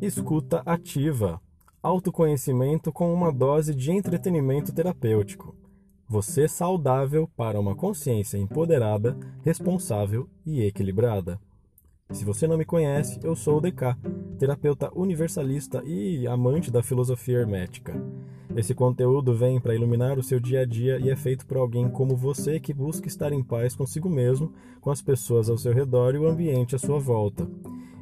Escuta ativa. Autoconhecimento com uma dose de entretenimento terapêutico. Você saudável para uma consciência empoderada, responsável e equilibrada. Se você não me conhece, eu sou o DK, terapeuta universalista e amante da filosofia hermética. Esse conteúdo vem para iluminar o seu dia a dia e é feito por alguém como você que busca estar em paz consigo mesmo, com as pessoas ao seu redor e o ambiente à sua volta.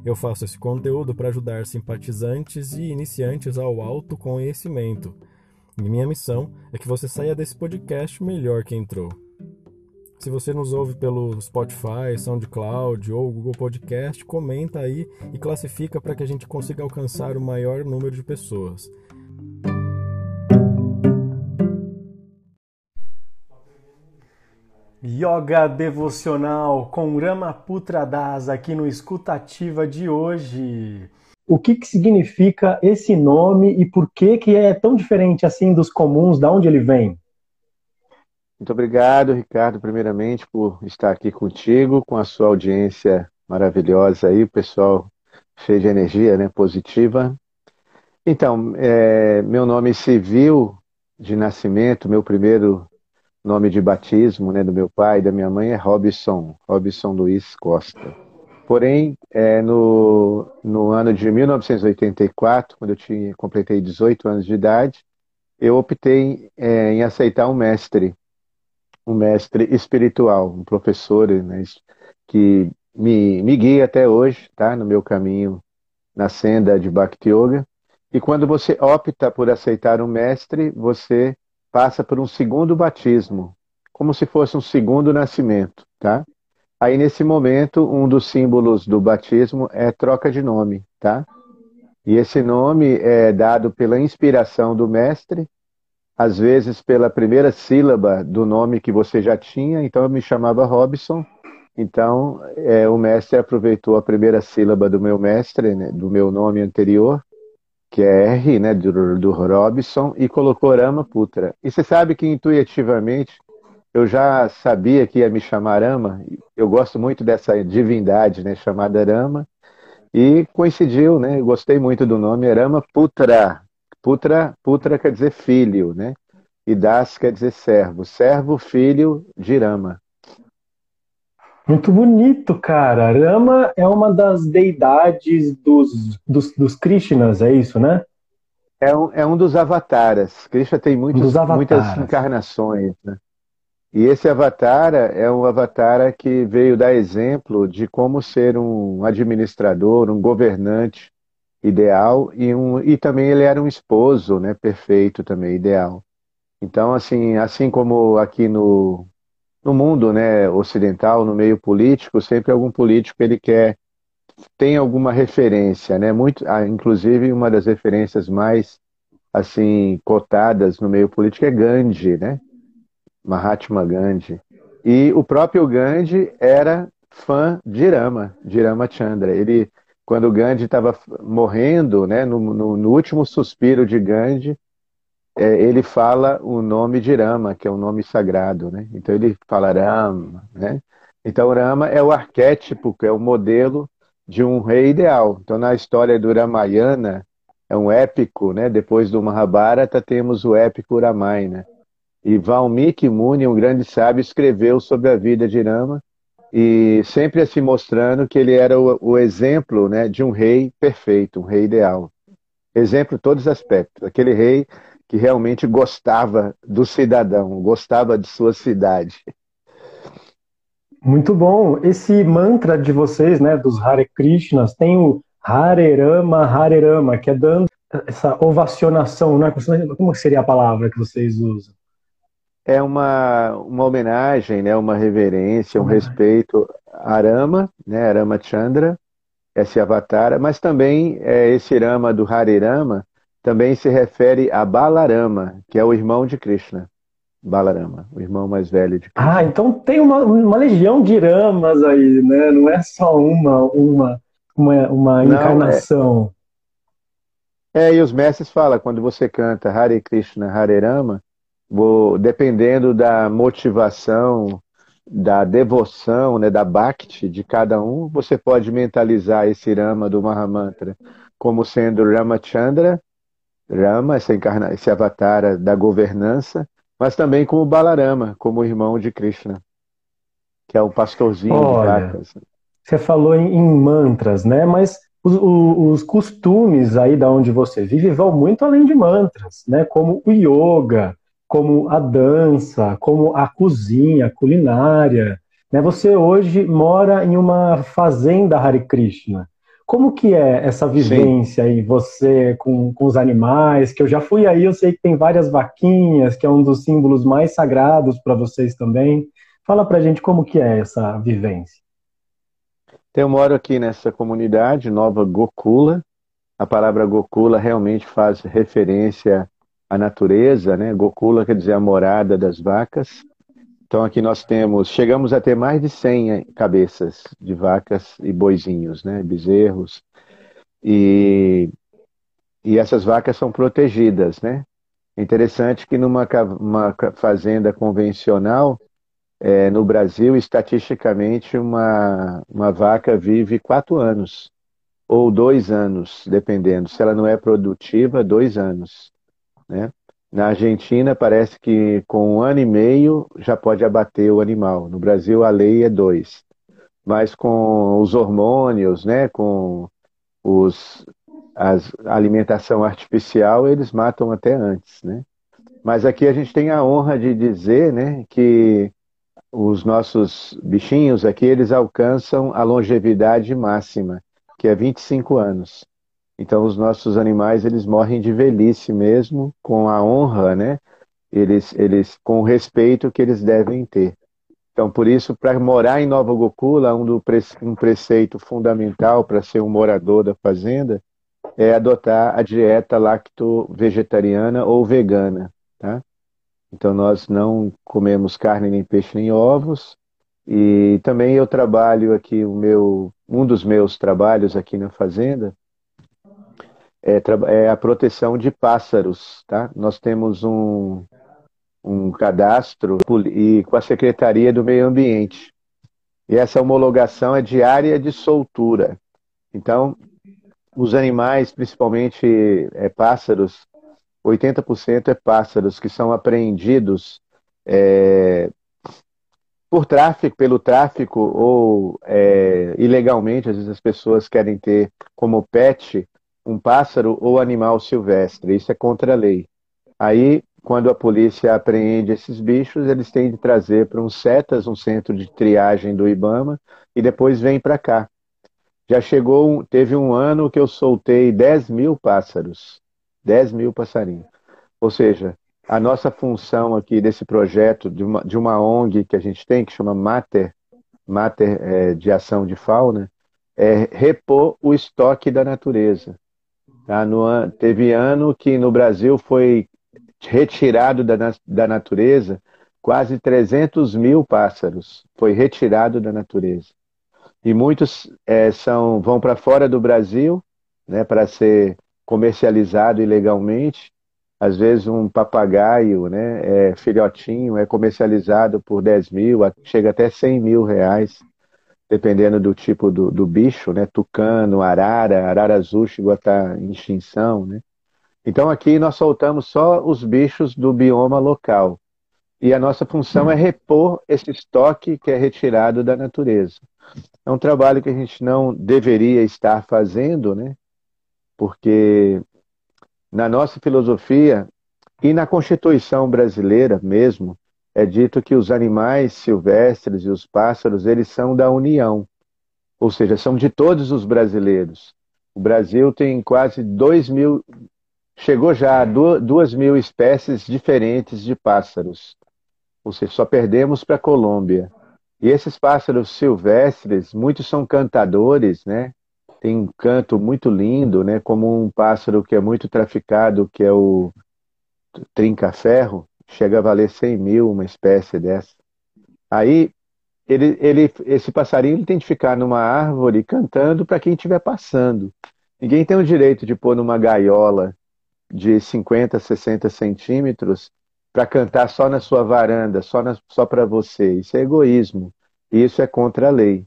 Eu faço esse conteúdo para ajudar simpatizantes e iniciantes ao autoconhecimento. E minha missão é que você saia desse podcast melhor que entrou. Se você nos ouve pelo Spotify, SoundCloud ou Google Podcast, comenta aí e classifica para que a gente consiga alcançar o maior número de pessoas. Yoga devocional com Rama Putra Das aqui no Escutativa de hoje. O que, que significa esse nome e por que, que é tão diferente assim dos comuns, da onde ele vem? Muito obrigado, Ricardo, primeiramente, por estar aqui contigo, com a sua audiência maravilhosa aí, o pessoal cheio de energia, né, positiva. Então, é, meu nome civil de nascimento, meu primeiro nome de batismo né, do meu pai e da minha mãe é Robson, Robson Luiz Costa. Porém, é, no, no ano de 1984, quando eu tinha, completei 18 anos de idade, eu optei é, em aceitar um mestre, um mestre espiritual, um professor né, que me, me guia até hoje, tá, no meu caminho na senda de Bhakti Yoga. E quando você opta por aceitar um mestre, você passa por um segundo batismo, como se fosse um segundo nascimento, tá? Aí nesse momento, um dos símbolos do batismo é troca de nome, tá? E esse nome é dado pela inspiração do mestre, às vezes pela primeira sílaba do nome que você já tinha, então eu me chamava Robson, então é, o mestre aproveitou a primeira sílaba do meu mestre, né, do meu nome anterior, que é R, né, do, do Robson, e colocou Rama Putra. E você sabe que intuitivamente eu já sabia que ia me chamar Rama, eu gosto muito dessa divindade, né, chamada Rama, e coincidiu, né, gostei muito do nome, Rama Putra. Putra, Putra quer dizer filho, né, e Das quer dizer servo, servo, filho de Rama. Muito bonito, cara. Rama é uma das deidades dos, dos, dos Krishnas, é isso, né? É um, é um dos avataras. Krishna tem muitos, um muitas encarnações. Né? E esse avatar é um avatar que veio dar exemplo de como ser um administrador, um governante ideal e, um, e também ele era um esposo, né, perfeito também, ideal. Então, assim, assim como aqui no, no mundo né, ocidental, no meio político, sempre algum político ele quer tem alguma referência, né? Muito, ah, inclusive uma das referências mais assim cotadas no meio político é Gandhi, né? Mahatma Gandhi. E o próprio Gandhi era fã de Rama, de Ramachandra. Ele, quando Gandhi estava morrendo, né, no, no, no último suspiro de Gandhi, é, ele fala o nome de Rama, que é um nome sagrado, né? Então ele fala Rama, né? Então Rama é o arquétipo, que é o modelo de um rei ideal. Então na história do Ramayana, é um épico, né? Depois do Mahabharata temos o épico Ramayana. E Valmiki Muni, um grande sábio, escreveu sobre a vida de Rama e sempre se mostrando que ele era o, o exemplo né, de um rei perfeito, um rei ideal. Exemplo em todos os aspectos. Aquele rei que realmente gostava do cidadão, gostava de sua cidade. Muito bom. Esse mantra de vocês, né, dos Hare Krishnas, tem o Hare Rama, Hare Rama, que é dando essa ovacionação, né? Como seria a palavra que vocês usam? É uma, uma homenagem, né, uma reverência, um respeito a Rama, né, Rama Chandra, esse avatar, mas também é, esse Rama do Hare Rama, também se refere a Balarama, que é o irmão de Krishna. Balarama, o irmão mais velho de Krishna. Ah, então tem uma, uma legião de ramas aí, né? Não é só uma, uma, uma, uma Não, encarnação. É... é... e os mestres falam, quando você canta Hare Krishna, Hare Rama, vou, dependendo da motivação, da devoção, né, da bhakti de cada um, você pode mentalizar esse Rama do Mahamantra como sendo Ramachandra, Rama, essa encarna, esse avatar da governança, mas também como Balarama, como irmão de Krishna, que é o pastorzinho Olha, de vacas. Você falou em, em mantras, né? Mas os, os, costumes aí da onde você vive vão muito além de mantras, né? Como o yoga, como a dança, como a cozinha, a culinária. Né? Você hoje mora em uma fazenda Hare Krishna. Como que é essa vivência Sim. aí, você com, com os animais? Que eu já fui aí, eu sei que tem várias vaquinhas, que é um dos símbolos mais sagrados para vocês também. Fala pra gente como que é essa vivência. Então, eu moro aqui nessa comunidade, Nova Gokula. A palavra Gokula realmente faz referência à natureza, né? Gokula quer dizer a morada das vacas. Então aqui nós temos, chegamos a ter mais de 100 cabeças de vacas e boizinhos, né? Bezerros. E, e essas vacas são protegidas, né? Interessante que numa uma fazenda convencional, é, no Brasil, estatisticamente, uma, uma vaca vive quatro anos, ou dois anos, dependendo. Se ela não é produtiva, dois anos. Né? Na Argentina, parece que com um ano e meio já pode abater o animal. No Brasil, a lei é dois. Mas com os hormônios, né, com os, as, a alimentação artificial, eles matam até antes. Né? Mas aqui a gente tem a honra de dizer né, que os nossos bichinhos aqui, eles alcançam a longevidade máxima, que é 25 anos. Então os nossos animais, eles morrem de velhice mesmo, com a honra, né? Eles, eles com o respeito que eles devem ter. Então, por isso, para morar em Nova Gokula, um, do, um preceito fundamental para ser um morador da fazenda é adotar a dieta lacto-vegetariana ou vegana, tá? Então nós não comemos carne, nem peixe, nem ovos. E também eu trabalho aqui o meu um dos meus trabalhos aqui na fazenda é, é a proteção de pássaros, tá? Nós temos um um cadastro e com a Secretaria do Meio Ambiente. E essa homologação é de área de soltura. Então, os animais, principalmente é, pássaros, 80% é pássaros que são apreendidos é, por tráfico, pelo tráfico ou é, ilegalmente. Às vezes as pessoas querem ter como pet um pássaro ou animal silvestre. Isso é contra a lei. Aí, quando a polícia apreende esses bichos, eles têm de trazer para um CETAS, um centro de triagem do IBAMA, e depois vem para cá. Já chegou, teve um ano que eu soltei 10 mil pássaros. 10 mil passarinhos. Ou seja, a nossa função aqui desse projeto, de uma, de uma ONG que a gente tem, que chama Mater, Mater é, de Ação de Fauna, é repor o estoque da natureza. Tá? No, teve ano que no Brasil foi retirado da, da natureza quase 300 mil pássaros. Foi retirado da natureza. E muitos é, são, vão para fora do Brasil né, para ser comercializado ilegalmente. Às vezes um papagaio, né, é, filhotinho, é comercializado por 10 mil, chega até 100 mil reais, dependendo do tipo do, do bicho, né, tucano, arara, arara azul chegou a estar em extinção, né. Então aqui nós soltamos só os bichos do bioma local. E a nossa função é repor esse estoque que é retirado da natureza. É um trabalho que a gente não deveria estar fazendo, né? porque na nossa filosofia e na Constituição brasileira mesmo, é dito que os animais silvestres e os pássaros, eles são da União, ou seja, são de todos os brasileiros. O Brasil tem quase dois mil, chegou já a duas mil espécies diferentes de pássaros, ou seja, só perdemos para a Colômbia. E esses pássaros silvestres, muitos são cantadores, né? tem um canto muito lindo, né? Como um pássaro que é muito traficado, que é o trinca-ferro, chega a valer 100 mil uma espécie dessa. Aí ele, ele, esse passarinho ele tem de ficar numa árvore cantando para quem estiver passando. Ninguém tem o direito de pôr numa gaiola de 50, 60 centímetros para cantar só na sua varanda, só, só para você. Isso é egoísmo. Isso é contra a lei.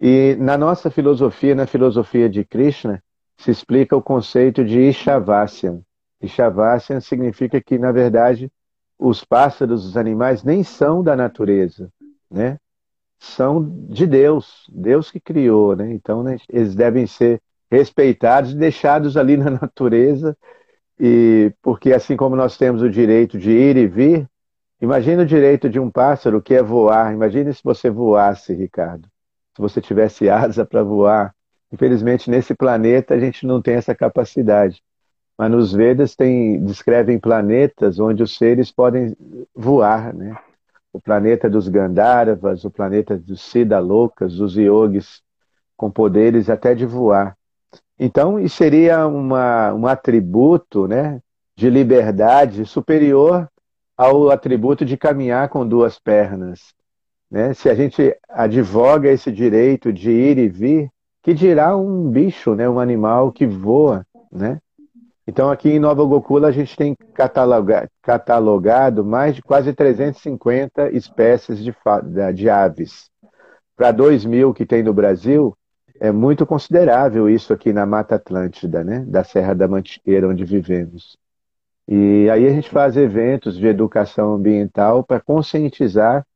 E na nossa filosofia, na filosofia de Krishna, se explica o conceito de Ishavasyam. Ishavasyam significa que, na verdade, os pássaros, os animais, nem são da natureza, né? São de Deus, Deus que criou, né? Então, né, eles devem ser respeitados e deixados ali na natureza, e porque assim como nós temos o direito de ir e vir, imagine o direito de um pássaro que é voar. Imagine se você voasse, Ricardo. Se você tivesse asa para voar. Infelizmente, nesse planeta, a gente não tem essa capacidade. Mas nos Vedas tem, descrevem planetas onde os seres podem voar, né? O planeta dos Gandharvas, o planeta dos Siddhalokas, dos yogis, com poderes até de voar. Então, isso seria uma, um atributo né, de liberdade superior ao atributo de caminhar com duas pernas. Né? Se a gente advoga esse direito de ir e vir, que dirá um bicho, né, um animal que voa. Né? Então, aqui em Nova Gokula, a gente tem catalogado, mais de quase 350 espécies de, de aves. Para 2 mil que tem no Brasil, é muito considerável isso aqui na Mata Atlântida, né? Da Serra da Mantiqueira, onde vivemos. E aí a gente faz eventos de educação ambiental para conscientizar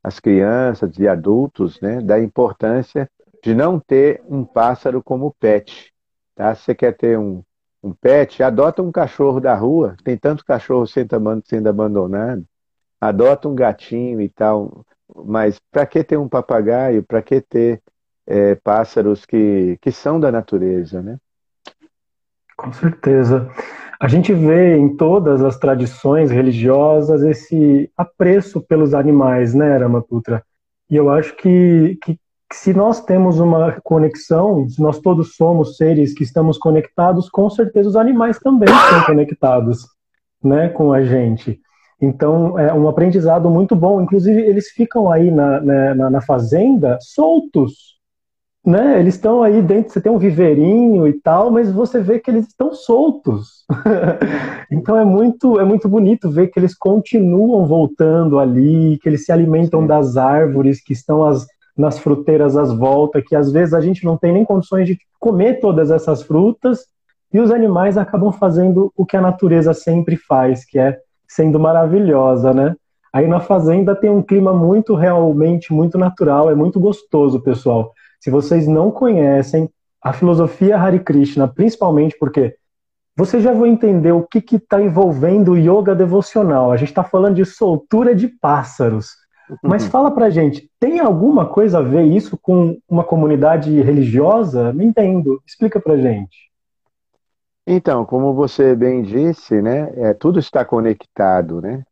as crianças e adultos né, da importância de não ter um pássaro como pet. Tá? Se você quer ter um, um pet, adota um cachorro da rua, tem tanto cachorro sendo abandonado, adota um gatinho e tal, mas para que ter um papagaio? Para que ter é, pássaros que, que são da natureza, né? Com certeza. A gente vê em todas as tradições religiosas esse apreço pelos animais, né, Ramaputra? E eu acho que, que se nós temos uma conexão, se nós todos somos seres que estamos conectados, com certeza os animais também estão conectados né, com a gente. Então, é um aprendizado muito bom. Inclusive, eles ficam aí na, né, na, na fazenda soltos, né? Eles estão aí dentro, você tem um viveirinho e tal, mas você vê que eles estão soltos. então é muito, é muito bonito ver que eles continuam voltando ali, que eles se alimentam das árvores que estão as, nas fruteiras às voltas, que às vezes a gente não tem nem condições de comer todas essas frutas, e os animais acabam fazendo o que a natureza sempre faz, que é sendo maravilhosa, né? Aí na fazenda tem um clima muito realmente muito natural, é muito gostoso, pessoal. Se vocês não conhecem a filosofia Hare Krishna, principalmente porque vocês já vão entender o que está envolvendo o yoga devocional. A gente está falando de soltura de pássaros. Mas uhum. fala pra gente, tem alguma coisa a ver isso com uma comunidade religiosa? Não entendo. Explica pra gente. Então, como você bem disse, né, é, tudo está conectado, né?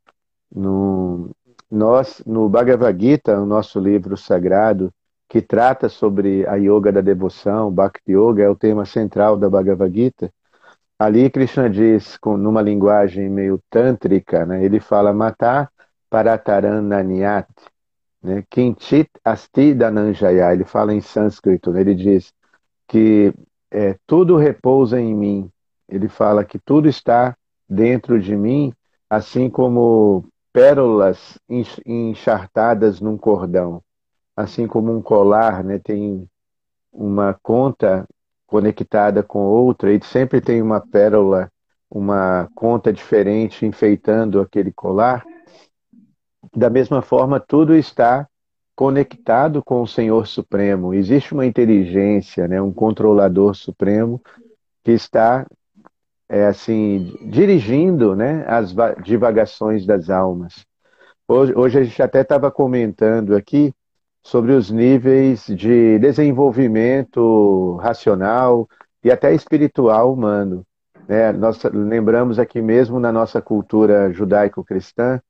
No, nós, no Bhagavad Gita, o nosso livro sagrado, que trata sobre a yoga da devoção, Bhakti Yoga, é o tema central da Bhagavad Gita. Ali Krishna diz, com, numa linguagem meio tântrica, né, ele fala matar paratarananyat, né, kinchit asti dananjaya, ele fala em sânscrito, né, ele diz que é, tudo repousa em mim, ele fala que tudo está dentro de mim, assim como pérolas enchartadas num cordão. Assim como um colar né, tem uma conta conectada com outra, e sempre tem uma pérola, uma conta diferente enfeitando aquele colar. Da mesma forma, tudo está conectado com o Senhor Supremo. Existe uma inteligência, né, um controlador supremo que está é, assim dirigindo né, as divagações das almas. Hoje, hoje a gente até estava comentando aqui sobre os níveis de desenvolvimento racional e até espiritual humano. Né? Nós lembramos aqui mesmo na nossa cultura judaico-cristã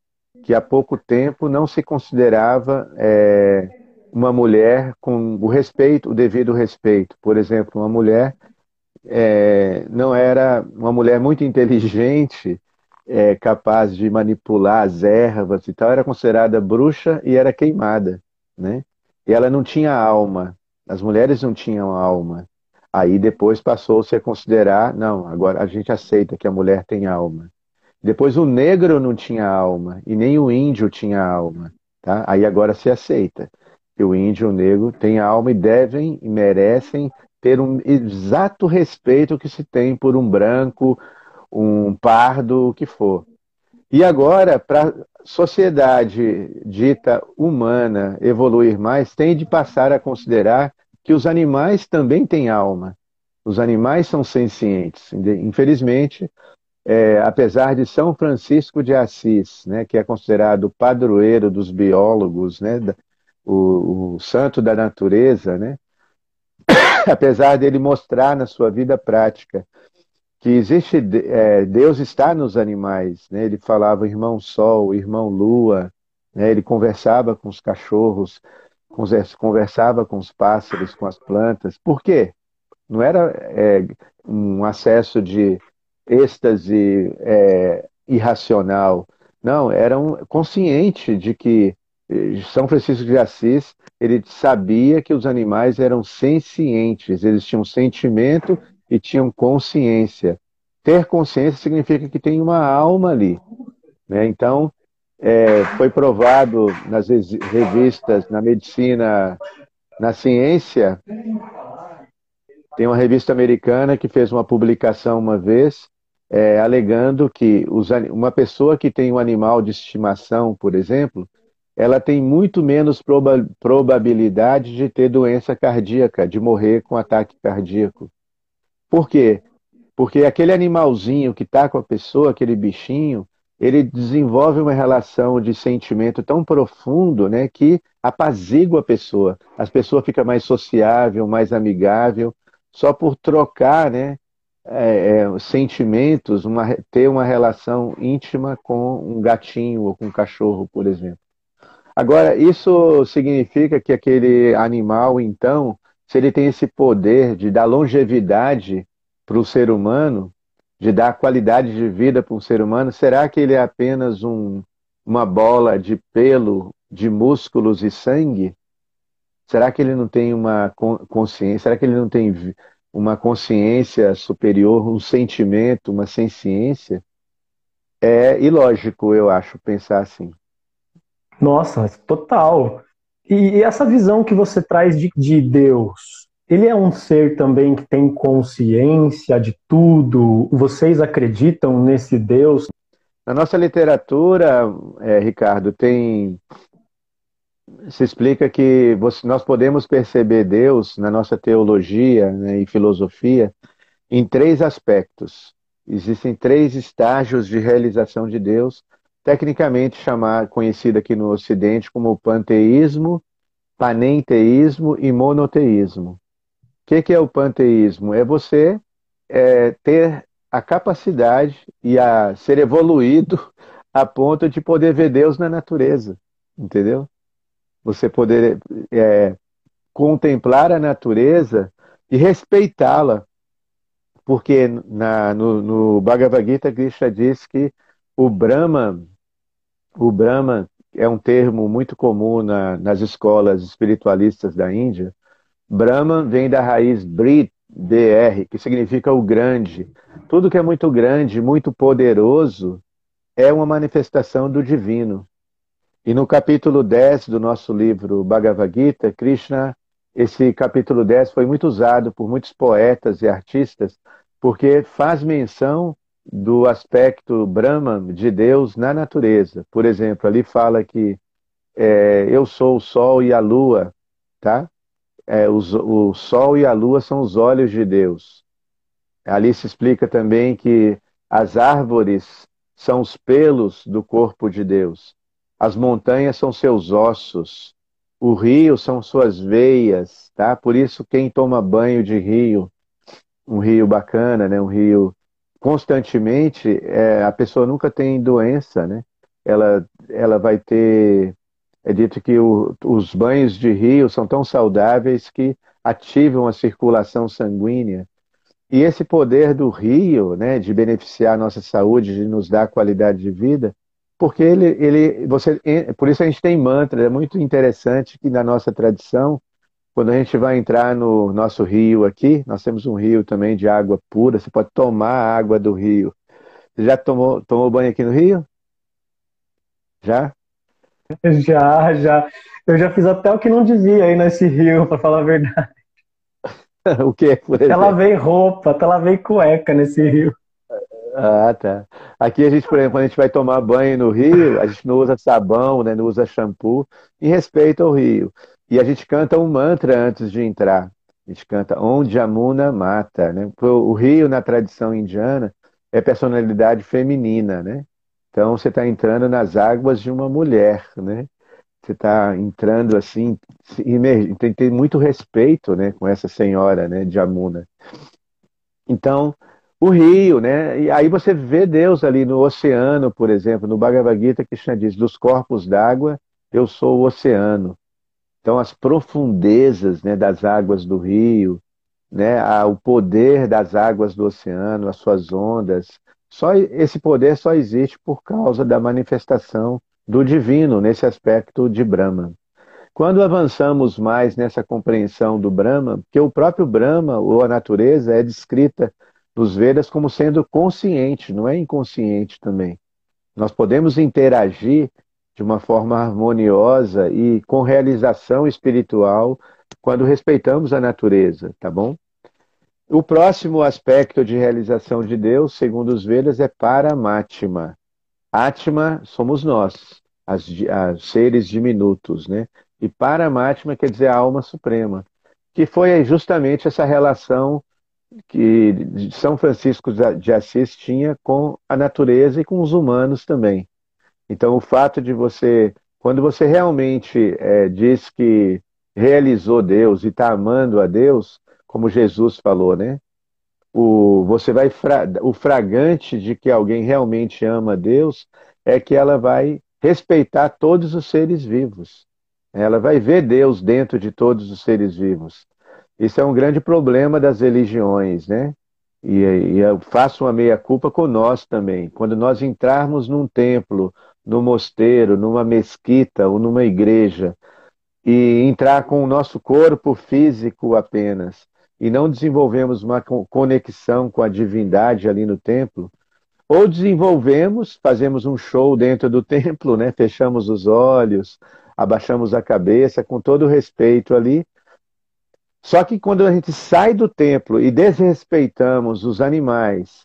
que há pouco tempo não se considerava é, uma mulher com o respeito, o devido respeito. Por exemplo, uma mulher é, não era uma mulher muito inteligente, é, capaz de manipular as ervas e tal, era considerada bruxa e era queimada né? E ela não tinha alma. As mulheres não tinham alma. Aí depois passou-se a considerar, não, agora a gente aceita que a mulher tem alma. Depois o negro não tinha alma e nem o índio tinha alma, tá? Aí agora se aceita que o índio e o negro têm alma e devem e merecem ter um exato respeito que se tem por um branco, um pardo, o que for. E agora, para sociedade dita humana evoluir mais, tem de passar a considerar que os animais também têm alma. Os animais são sencientes. Infelizmente, é, apesar de São Francisco de Assis, né, que é considerado o padroeiro dos biólogos, né, o, o santo da natureza, né, apesar dele mostrar na sua vida prática que existe é, Deus está nos animais, né? Ele falava irmão Sol, irmão Lua, né? Ele conversava com os cachorros, conversava com os pássaros, com as plantas. Por quê? Não era é, um acesso de êxtase é, irracional. Não, era um consciente de que eh, São Francisco de Assis ele sabia que os animais eram sencientes, eles tinham sentimento e tinham consciência. Ter consciência significa que tem uma alma ali. Né? Então, é, foi provado nas revistas, na medicina, na ciência. Tem uma revista americana que fez uma publicação uma vez, é, alegando que os, uma pessoa que tem um animal de estimação, por exemplo, ela tem muito menos proba probabilidade de ter doença cardíaca, de morrer com ataque cardíaco. Por quê? Porque aquele animalzinho que está com a pessoa, aquele bichinho, ele desenvolve uma relação de sentimento tão profundo né, que apazigua a pessoa. As pessoas ficam mais sociável, mais amigável, só por trocar né, é, é, sentimentos, uma, ter uma relação íntima com um gatinho ou com um cachorro, por exemplo. Agora, isso significa que aquele animal, então, se ele tem esse poder de dar longevidade para o ser humano, de dar qualidade de vida para um ser humano, será que ele é apenas um, uma bola de pelo, de músculos e sangue? Será que ele não tem uma consciência? Será que ele não tem uma consciência superior, um sentimento, uma senciência? É ilógico, eu acho, pensar assim. Nossa, total. E essa visão que você traz de, de Deus, ele é um ser também que tem consciência de tudo? Vocês acreditam nesse Deus? Na nossa literatura, é, Ricardo, tem se explica que você, nós podemos perceber Deus na nossa teologia né, e filosofia em três aspectos. Existem três estágios de realização de Deus tecnicamente chamar, conhecido aqui no Ocidente como panteísmo, panenteísmo e monoteísmo. O que, que é o panteísmo? É você é, ter a capacidade e a ser evoluído a ponto de poder ver Deus na natureza, entendeu? Você poder é, contemplar a natureza e respeitá-la, porque na, no, no Bhagavad Gita Krishna diz que o Brahma o Brahma é um termo muito comum na, nas escolas espiritualistas da Índia. Brahman vem da raiz Brit, BR, que significa o grande. Tudo que é muito grande, muito poderoso, é uma manifestação do divino. E no capítulo 10 do nosso livro Bhagavad Gita, Krishna, esse capítulo 10 foi muito usado por muitos poetas e artistas, porque faz menção do aspecto Brahman de Deus na natureza. Por exemplo, ali fala que é, eu sou o sol e a lua, tá? É, os, o sol e a lua são os olhos de Deus. Ali se explica também que as árvores são os pelos do corpo de Deus. As montanhas são seus ossos. O rio são suas veias, tá? Por isso quem toma banho de rio, um rio bacana, né? Um rio constantemente, é, a pessoa nunca tem doença, né? Ela, ela vai ter. É dito que o, os banhos de rio são tão saudáveis que ativam a circulação sanguínea. E esse poder do rio, né, de beneficiar a nossa saúde, de nos dar qualidade de vida, porque ele, ele, você, por isso a gente tem mantra, é muito interessante que na nossa tradição quando a gente vai entrar no nosso rio aqui, nós temos um rio também de água pura, você pode tomar a água do rio. Você já tomou, tomou banho aqui no rio? Já? Já, já. Eu já fiz até o que não devia aí nesse rio, para falar a verdade. o que, por exemplo? Ela vem roupa, ela vem cueca nesse rio. Ah, tá. Aqui a gente, por exemplo, quando a gente vai tomar banho no rio, a gente não usa sabão, né, não usa shampoo, em respeito ao rio. E a gente canta um mantra antes de entrar. A gente canta Onde Amuna Mata. Né? O rio, na tradição indiana, é personalidade feminina. Né? Então você está entrando nas águas de uma mulher. Né? Você está entrando assim, tem que ter muito respeito né, com essa senhora né, de Amuna. Então, o rio, né? E aí você vê Deus ali no oceano, por exemplo, no Bhagavad Gita, Krishna diz: dos corpos d'água, eu sou o oceano. Então, as profundezas né, das águas do rio, né, o poder das águas do oceano, as suas ondas, só esse poder só existe por causa da manifestação do divino nesse aspecto de Brahma. Quando avançamos mais nessa compreensão do Brahma, que o próprio Brahma ou a natureza é descrita nos Vedas como sendo consciente, não é inconsciente também. Nós podemos interagir de uma forma harmoniosa e com realização espiritual quando respeitamos a natureza, tá bom? O próximo aspecto de realização de Deus, segundo os Vedas, é Paramatma. Atma somos nós, as, as seres diminutos, né? E Paramatma quer dizer a alma suprema, que foi justamente essa relação que São Francisco de Assis tinha com a natureza e com os humanos também. Então, o fato de você, quando você realmente é, diz que realizou Deus e está amando a Deus, como Jesus falou, né? O, você vai fra, o fragante de que alguém realmente ama Deus é que ela vai respeitar todos os seres vivos. Ela vai ver Deus dentro de todos os seres vivos. Isso é um grande problema das religiões, né? E, e eu faço uma meia-culpa com nós também. Quando nós entrarmos num templo no mosteiro, numa mesquita ou numa igreja e entrar com o nosso corpo físico apenas e não desenvolvemos uma conexão com a divindade ali no templo, ou desenvolvemos, fazemos um show dentro do templo, né? Fechamos os olhos, abaixamos a cabeça com todo o respeito ali. Só que quando a gente sai do templo e desrespeitamos os animais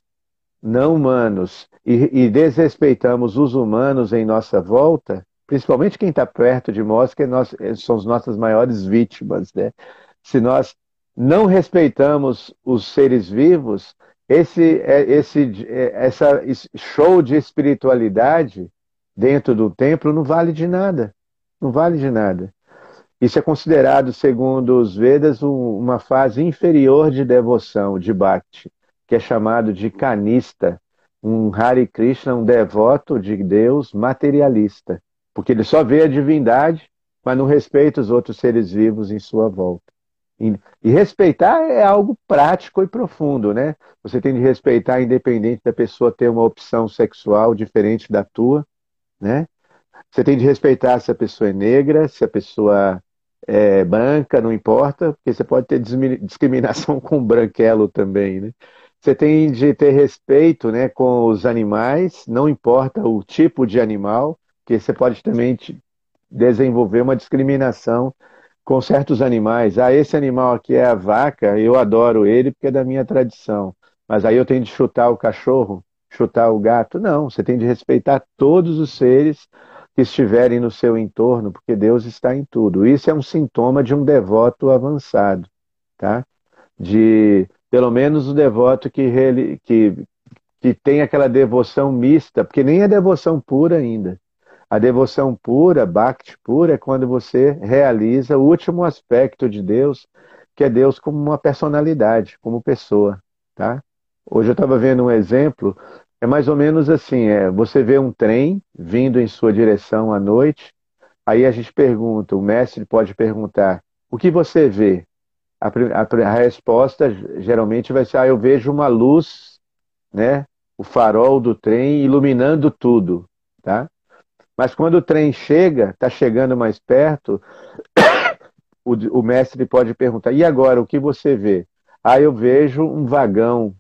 não humanos e, e desrespeitamos os humanos em nossa volta, principalmente quem está perto de nós, que nós são as nossas maiores vítimas, né? Se nós não respeitamos os seres vivos, esse, é, esse, é, essa show de espiritualidade dentro do templo não vale de nada. Não vale de nada. Isso é considerado, segundo os Vedas, uma fase inferior de devoção, de bhakti que é chamado de canista, um Hare Krishna, um devoto de Deus materialista, porque ele só vê a divindade, mas não respeita os outros seres vivos em sua volta. E, e respeitar é algo prático e profundo, né? Você tem de respeitar independente da pessoa ter uma opção sexual diferente da tua, né? Você tem de respeitar se a pessoa é negra, se a pessoa é branca, não importa, porque você pode ter discriminação com branquelo também, né? Você tem de ter respeito né, com os animais, não importa o tipo de animal, que você pode também desenvolver uma discriminação com certos animais. Ah, esse animal aqui é a vaca, eu adoro ele porque é da minha tradição. Mas aí eu tenho de chutar o cachorro, chutar o gato. Não, você tem de respeitar todos os seres que estiverem no seu entorno, porque Deus está em tudo. Isso é um sintoma de um devoto avançado, tá? De pelo menos o devoto que, que, que tem aquela devoção mista, porque nem é devoção pura ainda. A devoção pura, Bhakti pura, é quando você realiza o último aspecto de Deus, que é Deus como uma personalidade, como pessoa. Tá? Hoje eu estava vendo um exemplo, é mais ou menos assim: é, você vê um trem vindo em sua direção à noite, aí a gente pergunta, o mestre pode perguntar: o que você vê? a, a, a resposta geralmente vai ser: ah, eu vejo uma luz, né? O farol do trem iluminando tudo, tá? Mas quando o trem chega, está chegando mais perto, o, o, mestre pode perguntar: e agora, o que você vê? Ah, eu vejo um vagão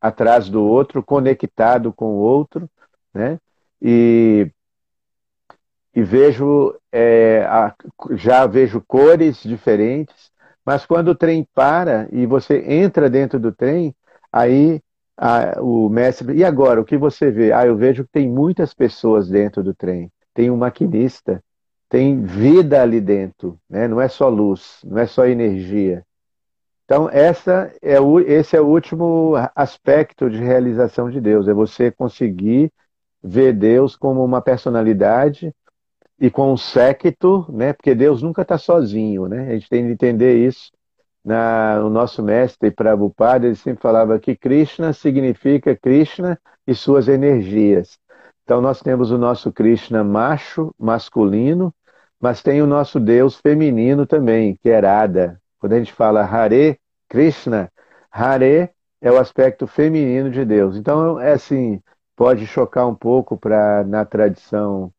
atrás do outro, conectado com o outro, né? E, e vejo, é, a, já vejo cores diferentes, Mas quando o trem para e você entra dentro do trem, aí a, o mestre. E agora, o que você vê? Ah, eu vejo que tem muitas pessoas dentro do trem. Tem um maquinista, tem vida ali dentro, né? não é só luz, não é só energia. Então, essa é o, esse é o último aspecto de realização de Deus, é você conseguir ver Deus como uma personalidade e com um séquito, né? porque Deus nunca está sozinho, né? a gente tem de entender isso. Na, o nosso mestre Prabhupada, ele sempre falava que Krishna significa Krishna e suas energias. Então nós temos o nosso Krishna macho, masculino, mas tem o nosso Deus feminino também, que é Radha. Quando a gente fala Hare Krishna, Hare é o aspecto feminino de Deus. Então, é assim, pode chocar um pouco para na tradição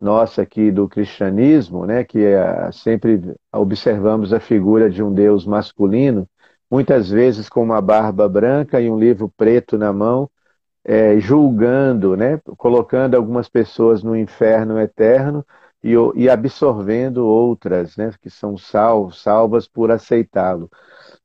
nossa aqui do cristianismo, né, que é, sempre observamos a figura de um Deus masculino, muitas vezes com uma barba branca e um livro preto na mão, é, julgando, né, colocando algumas pessoas no inferno eterno, e, e absorvendo outras, né, que são sal, salvas por aceitá-lo.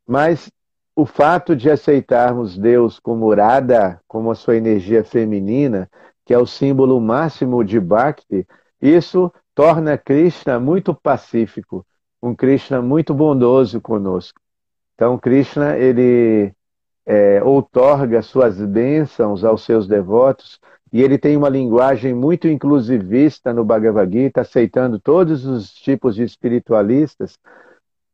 Mas o fato de aceitarmos Deus como Urada, como a sua energia feminina, que é o símbolo máximo de Bhakti, isso torna Krishna muito pacífico, um Krishna muito bondoso conosco. Então, Krishna, ele é, outorga suas bênçãos aos seus devotos e ele tem uma linguagem muito inclusivista no Bhagavad Gita, aceitando todos os tipos de espiritualistas,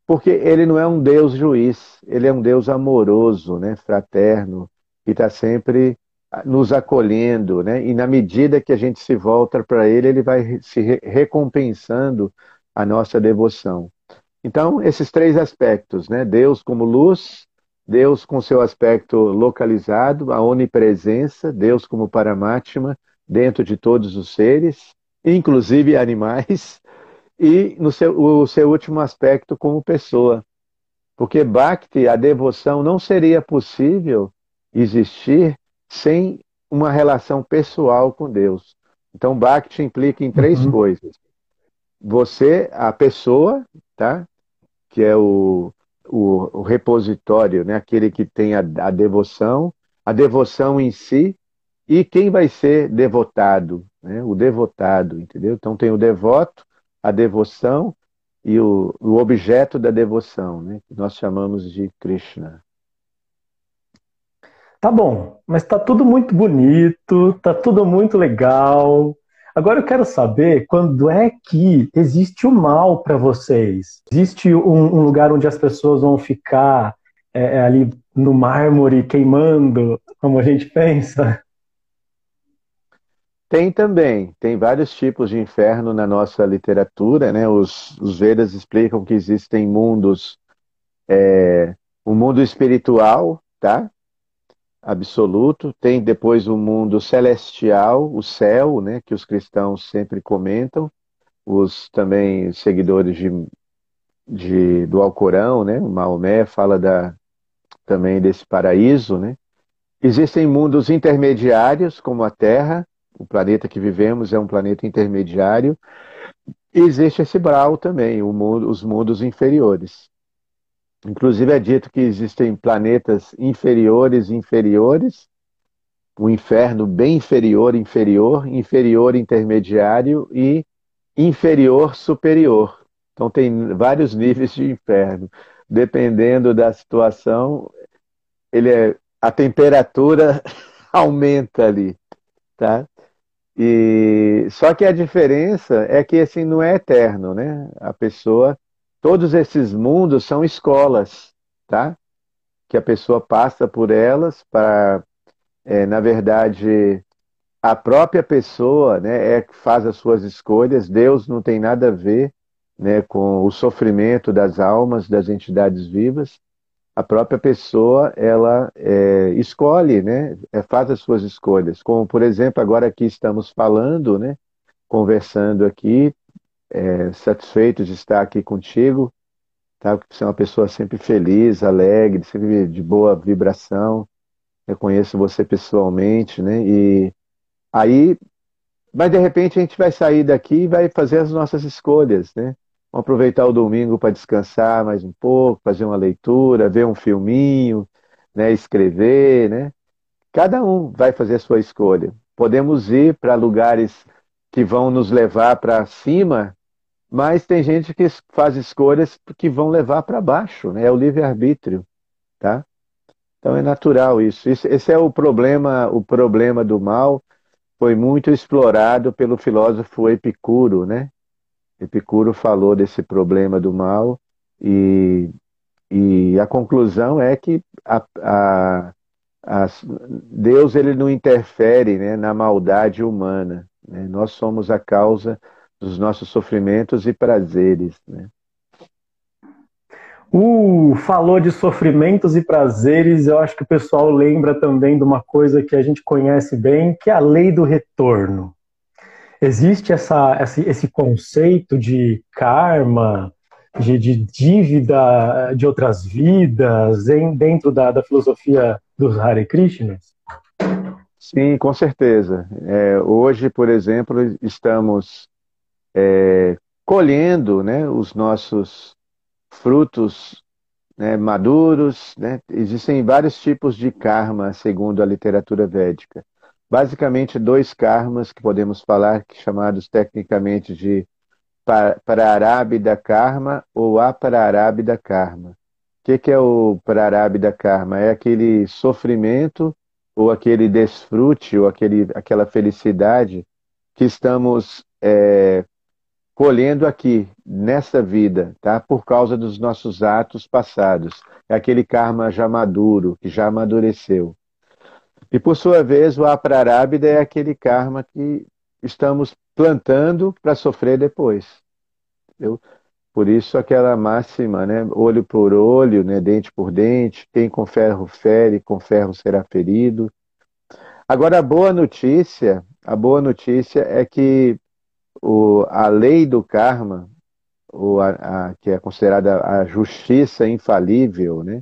porque ele não é um Deus juiz, ele é um Deus amoroso, né, fraterno, que está sempre nos acolhendo, né? E na medida que a gente se volta para ele, ele vai se recompensando a nossa devoção. Então, esses três aspectos, né? Deus como luz, Deus com seu aspecto localizado, a onipresença, Deus como Paramatma, dentro de todos os seres, inclusive animais, e no seu, o seu último aspecto como pessoa. Porque Bhakti, a devoção, não seria possível existir sem uma relação pessoal com Deus. Então, Bhakti implica em três uhum. coisas. Você, a pessoa, tá? Que é o, o, o repositório, né? aquele que tem a, a devoção, a devoção em si e quem vai ser devotado, né? o devotado, entendeu? Então tem o devoto, a devoção e o, o objeto da devoção, né? que nós chamamos de Krishna. Tá bom, mas tá tudo muito bonito, tá tudo muito legal, Agora eu quero saber quando é que existe o mal para vocês? Existe um, um, lugar onde as pessoas vão ficar é, é, ali no mármore queimando, como a gente pensa? Tem também, tem vários tipos de inferno na nossa literatura, né? Os, os Vedas explicam que existem mundos, é, um mundo espiritual, tá? Absoluto, tem depois o mundo celestial, o céu, né, que os cristãos sempre comentam, os também seguidores de, de, do Alcorão, né, o Maomé fala da, também desse paraíso, né. Existem mundos intermediários, como a Terra, o planeta que vivemos é um planeta intermediário, e existe esse Brau também, mundo, os mundos inferiores. Inclusive é dito que existem planetas inferiores inferiores, o inferno bem inferior, inferior, inferior intermediário e inferior superior. Então tem vários níveis de inferno. Dependendo da situação, ele é, a temperatura aumenta ali, tá? E só que a diferença é que assim não é eterno, né? A pessoa Todos esses mundos são escolas, tá? Que a pessoa passa por elas para, é, na verdade, a própria pessoa, né, é que faz as suas escolhas. Deus não tem nada a ver, né, com o sofrimento das almas, das entidades vivas. A própria pessoa, ela é, escolhe, né, é, faz as suas escolhas. Como, por exemplo, agora aqui estamos falando, né, conversando aqui, é, satisfeito de estar aqui contigo, tá? Você é uma pessoa sempre feliz, alegre, sempre de boa vibração. Eu conheço você pessoalmente, né? E aí, mas de repente a gente vai sair daqui e vai fazer as nossas escolhas, né? Vamos aproveitar o domingo para descansar mais um pouco, fazer uma leitura, ver um filminho, né, escrever, né? Cada um vai fazer a sua escolha. Podemos ir para lugares que vão nos levar para cima, mas tem gente que faz escolhas que vão levar para baixo, né? É o livre-arbítrio, tá? Então é natural isso. Esse é o problema, o problema do mal foi muito explorado pelo filósofo Epicuro, né? Epicuro falou desse problema do mal e, e a conclusão é que a, a, a, Deus ele não interfere né, na maldade humana. Né? Nós somos a causa dos nossos sofrimentos e prazeres. Né? Uh, falou de sofrimentos e prazeres, eu acho que o pessoal lembra também de uma coisa que a gente conhece bem, que é a lei do retorno. Existe essa, esse, conceito de karma, de, de, dívida de outras vidas em, dentro da, da filosofia dos Hare Krishnas? Sim, com certeza. É, hoje, por exemplo, estamos é, colhendo né, os nossos frutos né, maduros. Né? Existem vários tipos de karma, segundo a literatura védica. Basicamente, dois karmas que podemos falar, que chamados tecnicamente de Prarabdha Karma ou Aprarabdha Karma. O que, que é o Prarabdha Karma? É aquele sofrimento ou aquele desfrute ou aquele, aquela felicidade que estamos é, colhendo aqui, nessa vida, tá? por causa dos nossos atos passados. É aquele karma já maduro, que já amadureceu. E por sua vez, o aprarabdha é aquele karma que estamos plantando para sofrer depois. Eu, por isso aquela máxima, né? olho por olho, né? dente por dente, quem com ferro fere, com ferro será ferido. Agora a boa notícia, a boa notícia é que o, a lei do karma, ou a, a, que é considerada a justiça infalível, né?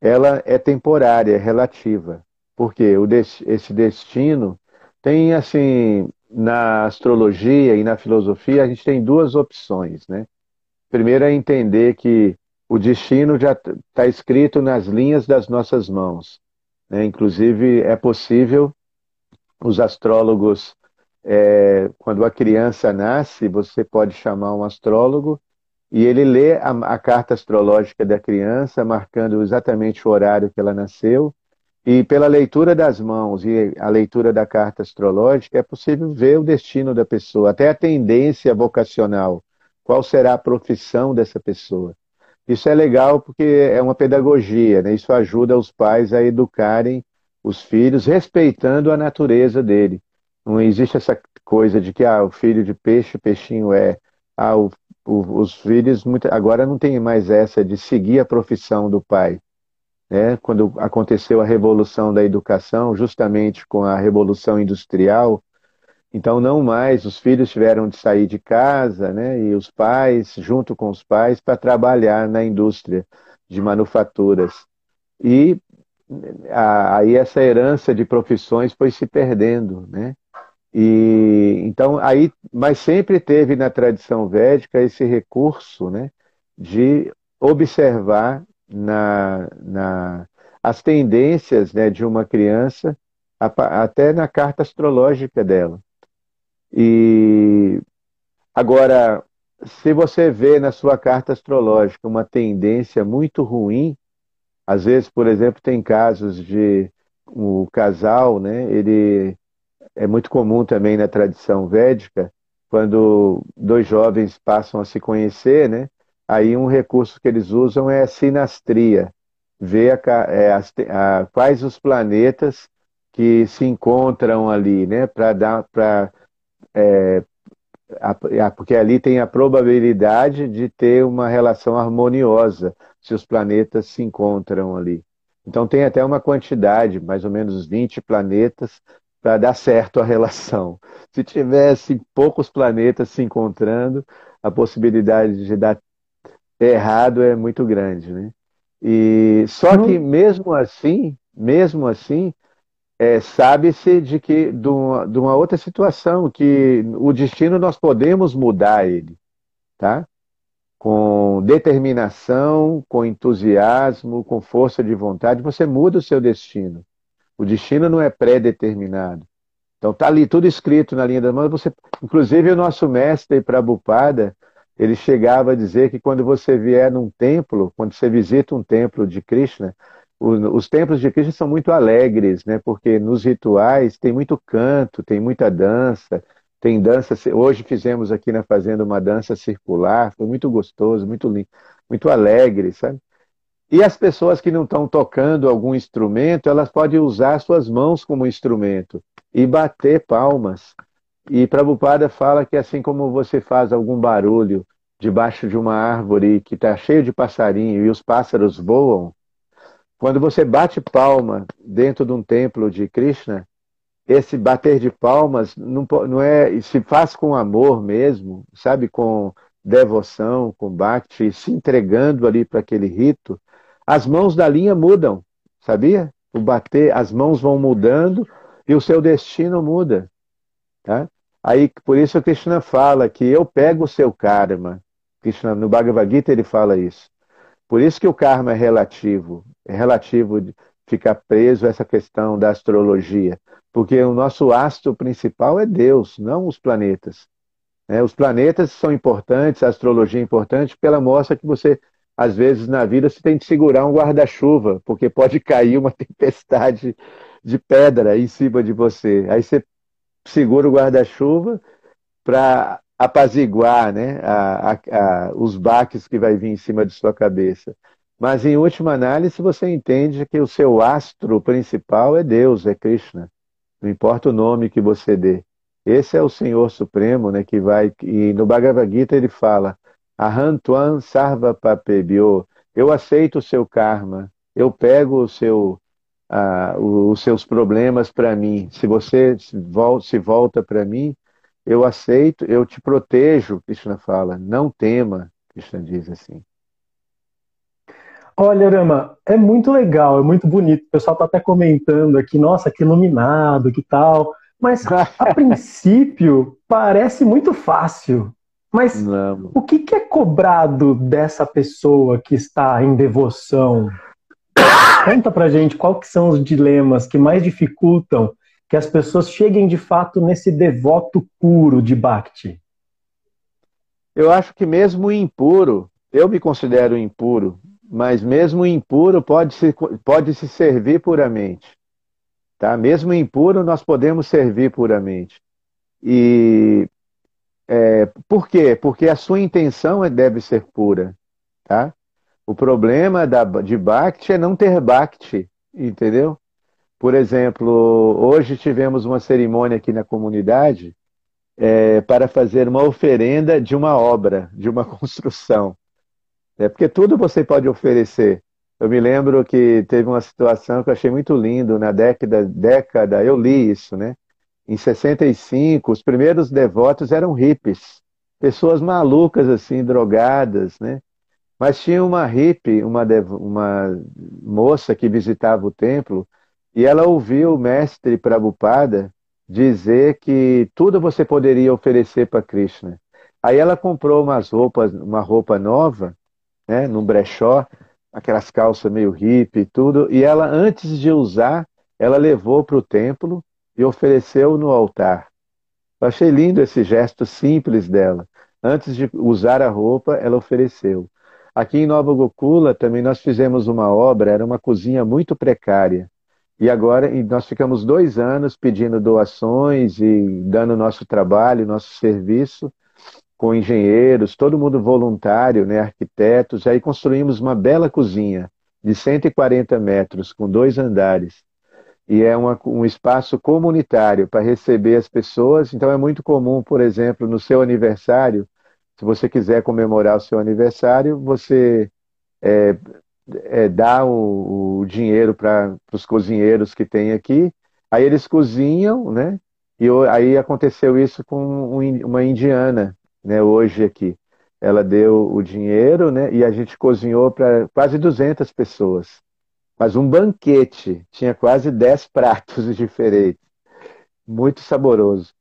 ela é temporária, é relativa. Porque o esse destino tem, assim, na astrologia e na filosofia, a gente tem duas opções. Né? Primeiro é entender que o destino já está escrito nas linhas das nossas mãos. Né? Inclusive, é possível os astrólogos é, quando a criança nasce, você pode chamar um astrólogo e ele lê a, a, carta astrológica da criança, marcando exatamente o horário que ela nasceu. E pela leitura das mãos e a leitura da carta astrológica, é possível ver o destino da pessoa, até a tendência vocacional. Qual será a profissão dessa pessoa? Isso é legal porque é uma pedagogia, né? isso ajuda os pais a educarem os filhos respeitando a natureza dele. Não existe essa coisa de que ah, o filho de peixe, peixinho é. Ah, o, o, os filhos muito, agora não tem mais essa de seguir a profissão do pai. Né? Quando aconteceu a revolução da educação, justamente com a revolução industrial, então não mais os filhos tiveram de sair de casa, né? E os pais, junto com os pais, para trabalhar na indústria de manufaturas. E aí essa herança de profissões foi se perdendo, né? E então aí, mas sempre teve na tradição védica esse recurso, né, de observar na, na as tendências, né, de uma criança até na carta astrológica dela. E agora, se você vê na sua carta astrológica uma tendência muito ruim, às vezes, por exemplo, tem casos de o casal, né, ele é muito comum também na tradição védica, quando dois jovens passam a se conhecer, né? Aí um recurso que eles usam é a sinastria, ver a, é, a, quais os planetas que se encontram ali, né? Para dar para é, porque ali tem a probabilidade de ter uma relação harmoniosa se os planetas se encontram ali. Então tem até uma quantidade, mais ou menos 20 planetas para dar certo a relação. Se tivesse poucos planetas se encontrando, a possibilidade de dar errado é muito grande, né? E só que mesmo assim, mesmo assim, é, sabe-se de que de uma, de uma, outra situação que o destino nós podemos mudar ele, tá? Com determinação, com entusiasmo, com força de vontade, você muda o seu destino. O destino não é pré-determinado. Então tá ali tudo escrito na linha da mão. Você, inclusive o nosso mestre Prabhupada, ele chegava a dizer que quando você vier num templo, quando você visita um templo de Krishna, os templos de Krishna são muito alegres, né? Porque nos rituais tem muito canto, tem muita dança, tem dança. Hoje fizemos aqui na fazenda uma dança circular, foi muito gostoso, muito lindo, muito alegre, sabe? E as pessoas que não estão tocando algum instrumento, elas podem usar suas mãos como instrumento e bater palmas. E Prabhupada fala que assim como você faz algum barulho debaixo de uma árvore que está cheio de passarinho e os pássaros voam, quando você bate palma dentro de um templo de Krishna, esse bater de palmas não, não é se faz com amor mesmo, sabe, com devoção, com bhakti, se entregando ali para aquele rito, as mãos da linha mudam, sabia? O bater, as mãos vão mudando e o seu destino muda, tá? Aí por isso o Krishna fala que eu pego o seu karma. Krishna no Bhagavad Gita ele fala isso. Por isso que o karma é relativo, é relativo de ficar preso a essa questão da astrologia. Porque o nosso astro principal é Deus, não os planetas. É, os planetas são importantes, a astrologia é importante, porque ela mostra que você, às vezes, na vida, você tem que segurar um guarda-chuva, porque pode cair uma tempestade de pedra em cima de você. Aí você segura o guarda-chuva para apaziguar né, a, a, a, os baques que vai vir em cima de sua cabeça. Mas, em última análise, você entende que o seu astro principal é Deus, é Krishna. Não importa o nome que você dê. Esse é o Senhor Supremo, né, que vai. E no Bhagavad Gita ele fala: Ahantuan Sarva Papebio. Eu aceito o seu karma. Eu pego o seu, os seus problemas para mim. Se você se volta para mim, eu aceito, eu te protejo, Krishna fala. Não tema, Krishna diz assim. Olha, Rama, é muito legal, é muito bonito. O pessoal está até comentando aqui, nossa, que iluminado, que tal. Mas, a princípio, parece muito fácil. Mas Não. o que, que é cobrado dessa pessoa que está em devoção? Conta pra gente quais são os dilemas que mais dificultam que as pessoas cheguem de fato nesse devoto puro de Bhakti. Eu acho que mesmo impuro, eu me considero impuro, mas mesmo impuro pode se, pode se servir puramente. Tá? Mesmo impuro, nós podemos servir puramente. E é, por quê? Porque a sua intenção é, deve ser pura. Tá? O problema da, de Bhakti é não ter Bhakti, entendeu? Por exemplo, hoje tivemos uma cerimônia aqui na comunidade é, para fazer uma oferenda de uma obra, de uma construção. É porque tudo você pode oferecer. Eu me lembro que teve uma situação que eu achei muito lindo na década, década, eu li isso, né? Em 65, os primeiros devotos eram hippies, pessoas malucas assim, drogadas, né? Mas tinha uma hippie, uma, uma moça que visitava o templo, e ela ouviu o mestre Prabhupada dizer que tudo você poderia oferecer para Krishna. Aí ela comprou umas roupas, uma roupa nova né, num brechó, aquelas calças meio hippie e tudo, e ela, antes de usar, ela levou para o templo e ofereceu no altar. Eu achei lindo esse gesto simples dela. Antes de usar a roupa, ela ofereceu. Aqui em Nova Gokula também nós fizemos uma obra, era uma cozinha muito precária. E agora nós ficamos dois anos pedindo doações e dando nosso trabalho, nosso serviço com engenheiros, todo mundo voluntário, né, arquitetos. Aí construímos uma bela cozinha de 140 metros, com dois andares. E é uma, um espaço comunitário para receber as pessoas. Então é muito comum, por exemplo, no seu aniversário, se você quiser comemorar o seu aniversário, você é, é, dá o, o dinheiro para os cozinheiros que tem aqui. Aí eles cozinham, né? E aí aconteceu isso com uma indiana né, hoje aqui. Ela deu o dinheiro né, e a gente cozinhou para quase 200 pessoas. Mas um banquete, tinha quase 10 pratos diferentes. Muito saboroso.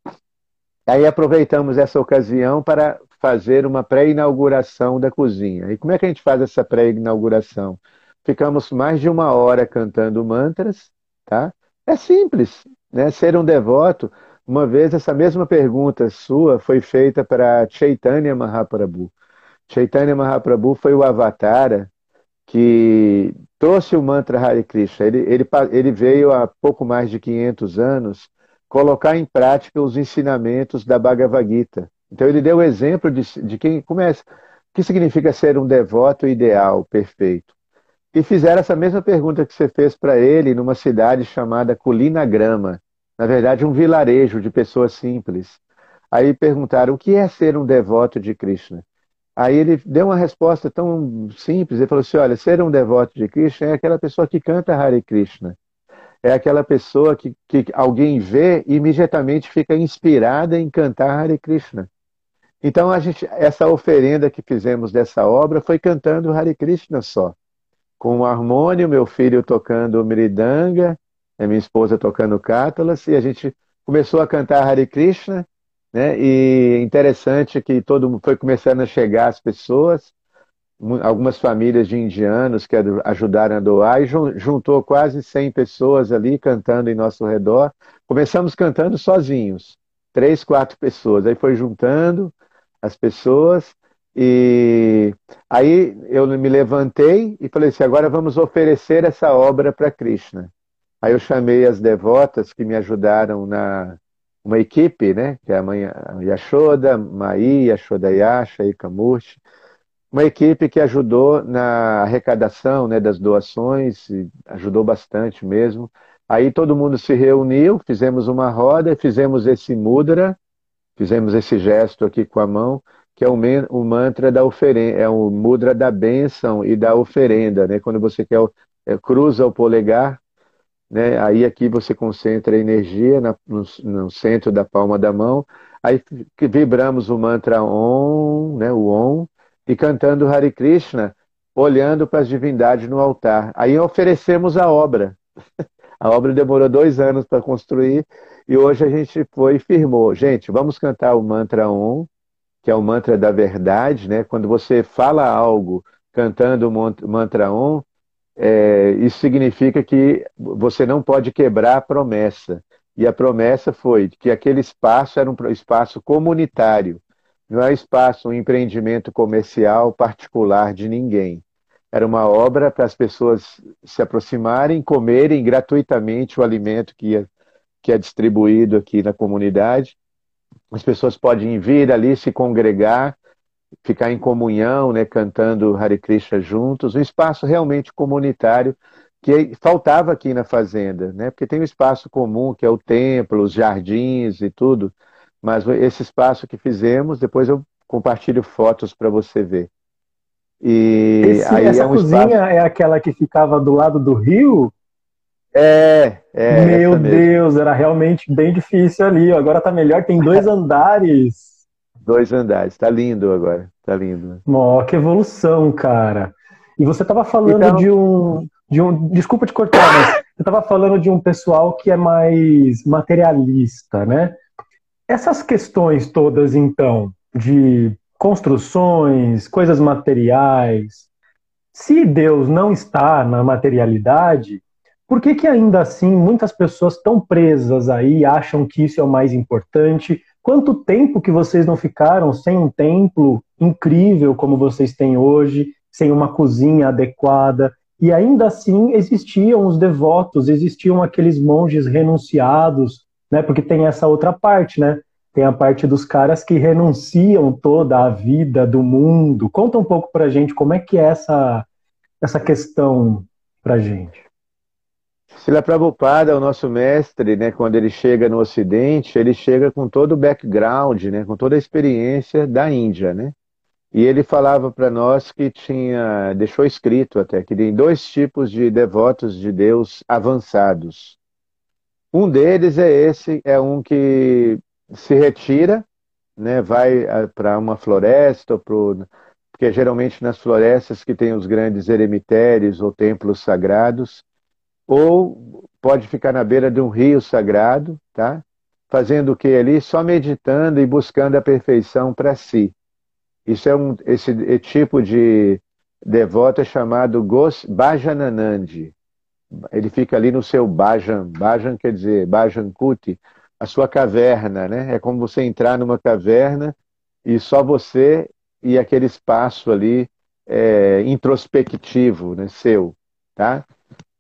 Aí aproveitamos essa ocasião para fazer uma pré-inauguração da cozinha. E como é que a gente faz essa pré-inauguração? Ficamos mais de uma hora cantando mantras, tá? É simples, né? Ser um devoto. Uma vez essa mesma pergunta sua foi feita para Chaitanya Mahaprabhu. Chaitanya Mahaprabhu foi o avatara que trouxe o mantra Hare Krishna. Ele, ele, ele veio há pouco mais de 500 anos colocar em prática os ensinamentos da Bhagavad Gita. Então ele deu o exemplo de, de quem começa. O que significa ser um devoto ideal, perfeito? E fizeram essa mesma pergunta que você fez para ele numa cidade chamada Grama, na verdade um vilarejo de pessoas simples. Aí perguntaram o que é ser um devoto de Krishna. Aí ele deu uma resposta tão simples, ele falou assim, olha, ser um devoto de Krishna é aquela pessoa que canta Hare Krishna. É aquela pessoa que, que alguém vê e imediatamente fica inspirada em cantar Hare Krishna. Então a gente, essa oferenda que fizemos dessa obra foi cantando Hare Krishna só. Com o harmônio, meu filho tocando Miridanga, a minha esposa tocando Cátalas, e a gente começou a cantar Hare Krishna, né? E interessante que todo foi começando a chegar as pessoas, algumas famílias de indianos que ajudaram a doar, e juntou quase 100 pessoas ali cantando em nosso redor. Começamos cantando sozinhos, três, quatro pessoas. Aí foi juntando, as pessoas. E aí eu me levantei e falei assim: agora vamos oferecer essa obra para Krishna. Aí eu chamei as devotas que me ajudaram na uma equipe, né? Que é a mãe Yashoda, Mai, Yashoda Yasha e. Uma equipe que ajudou na arrecadação né, das doações, ajudou bastante mesmo. Aí todo mundo se reuniu, fizemos uma roda, fizemos esse mudra, Fizemos esse gesto aqui com a mão, que é o, o mantra da oferenda, é o mudra da bênção e da oferenda, né? Quando você quer é, cruza o polegar, né? Aí aqui você concentra a energia na, no, no, centro da palma da mão, aí vibramos o mantra Om, né? O Om e cantando Hare Krishna, olhando para as divindades no altar. Aí oferecemos a obra. A obra demorou dois anos para construir e hoje a gente foi e firmou. Gente, vamos cantar o mantra Om, que é o mantra da verdade, né? Quando você fala algo cantando o mantra Om, é, isso significa que você não pode quebrar a promessa. E a promessa foi que aquele espaço era um espaço comunitário, não é espaço, um empreendimento comercial particular de ninguém. Era uma obra para as pessoas se aproximarem, comerem gratuitamente o alimento que, que é distribuído aqui na comunidade. As pessoas podem vir ali se congregar, ficar em comunhão, né, cantando Hare Krishna juntos, um espaço realmente comunitário que faltava aqui na fazenda, né? Porque tem um espaço comum que é o templo, os jardins e tudo, mas esse espaço que fizemos, depois eu compartilho fotos para você ver. E Esse, aí essa é um cozinha espaço... é aquela que ficava do lado do rio? É, é. Meu Deus, era realmente bem difícil ali. Agora tá melhor, tem dois andares. Dois andares, tá lindo agora, tá lindo. Ó, que evolução, cara. E você tava falando então... de um, de um, desculpa te cortar, mas você tava falando de um pessoal que é mais materialista, né? Essas questões todas, então, de construções, coisas materiais. Se Deus não está na materialidade, por que, que ainda assim muitas pessoas estão presas aí, acham que isso é o mais importante? Quanto tempo que vocês não ficaram sem um templo incrível como vocês têm hoje, sem uma cozinha adequada? E ainda assim existiam os devotos, existiam aqueles monges renunciados, né? Porque tem essa outra parte, né? Tem a parte dos caras que renunciam toda a vida do mundo. Conta um pouco pra gente como é que é essa, essa questão pra gente. Sila Prabhupada, o nosso mestre, né, quando ele chega no Ocidente, ele chega com todo o background, né, com toda a experiência da Índia, né? E ele falava para nós que tinha, deixou escrito até, que tem dois tipos de devotos de Deus avançados. Um deles é esse, é um que se retira, né, vai ah, para uma floresta, pro, porque geralmente nas florestas que tem os grandes eremitérios ou templos sagrados, ou pode ficar na beira de um rio sagrado, tá? Fazendo o que ali? Só meditando e buscando a perfeição para si. Isso é um, esse tipo de devoto é chamado Gos Bhajananandi. Ele fica ali no seu Bhajan. Bhajan quer dizer Bhajan Kuti, a sua caverna, né? É como você entrar numa caverna e só você e aquele espaço ali é, introspectivo, né, seu, tá?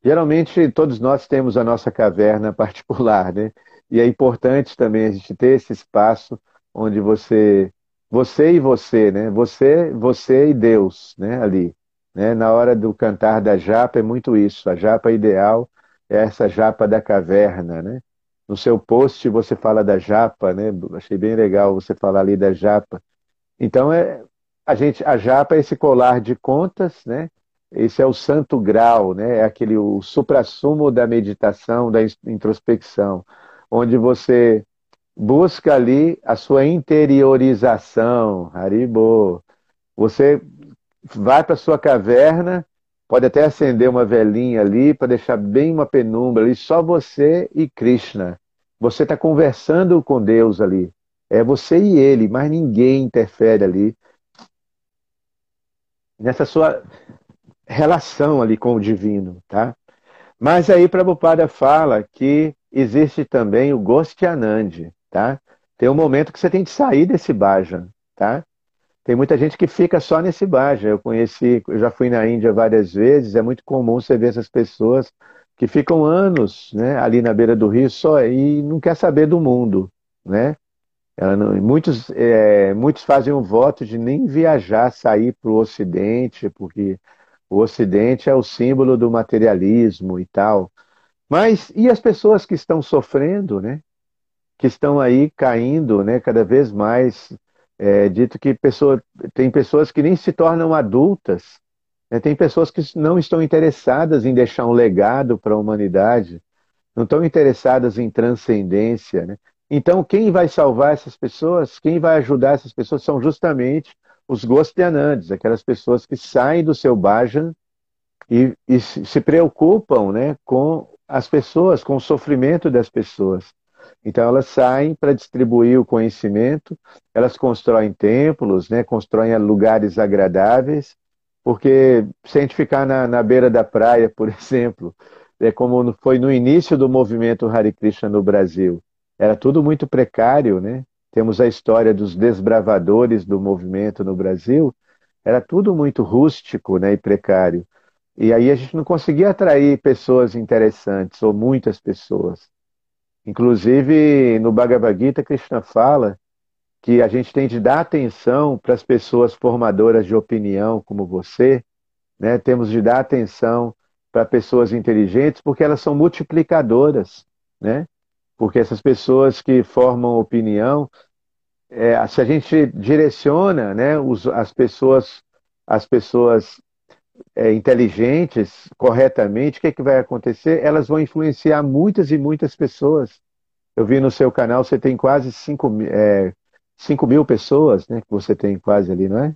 Geralmente todos nós temos a nossa caverna particular, né? E é importante também a gente ter esse espaço onde você, você e você, né? Você, você e Deus, né? Ali, né? Na hora do cantar da japa é muito isso. A japa ideal é essa japa da caverna, né? No seu post você fala da japa, né? Achei bem legal você falar ali da japa. Então é a gente, a japa é esse colar de contas, né? Esse é o santo grau, né? É aquele o suprassumo da meditação, da introspecção, onde você busca ali a sua interiorização, Haribo. Você vai para sua caverna, pode até acender uma velinha ali para deixar bem uma penumbra ali, só você e Krishna. Você está conversando com Deus ali. É você e ele, mas ninguém interfere ali nessa sua relação ali com o divino, tá? Mas aí Prabhupada fala que existe também o Gostyanand, tá? Tem um momento que você tem que sair desse bhajan, tá? Tem muita gente que fica só nesse bhajan. Eu conheci, eu já fui na Índia várias vezes, é muito comum você ver essas pessoas que ficam anos, né, ali na beira do rio só e não quer saber do mundo, né? Não, muitos, é, muitos fazem um voto de nem viajar, sair para o Ocidente, porque o Ocidente é o símbolo do materialismo e tal. Mas e as pessoas que estão sofrendo, né? Que estão aí caindo, né? Cada vez mais. É, dito que pessoa, tem pessoas que nem se tornam adultas, né? tem pessoas que não estão interessadas em deixar um legado para a humanidade, não estão interessadas em transcendência, né? Então, quem vai salvar essas pessoas, quem vai ajudar essas pessoas são justamente os Gostianandes, aquelas pessoas que saem do seu bhajan e, e se preocupam né, com as pessoas, com o sofrimento das pessoas. Então elas saem para distribuir o conhecimento, elas constroem templos, né, constroem lugares agradáveis, porque se a gente ficar na, na beira da praia, por exemplo, é como foi no início do movimento Hare Krishna no Brasil, era tudo muito precário, né? Temos a história dos desbravadores do movimento no Brasil, era tudo muito rústico né, e precário. E aí a gente não conseguia atrair pessoas interessantes, ou muitas pessoas. Inclusive, no Bhagavad Gita, Krishna fala que a gente tem de dar atenção para as pessoas formadoras de opinião, como você, né? temos de dar atenção para pessoas inteligentes, porque elas são multiplicadoras. Né? Porque essas pessoas que formam opinião, é, se a gente direciona né, os, as pessoas, as pessoas é, inteligentes corretamente, o que, é que vai acontecer? Elas vão influenciar muitas e muitas pessoas. Eu vi no seu canal, você tem quase 5 é, mil pessoas, né? Que você tem quase ali, não é?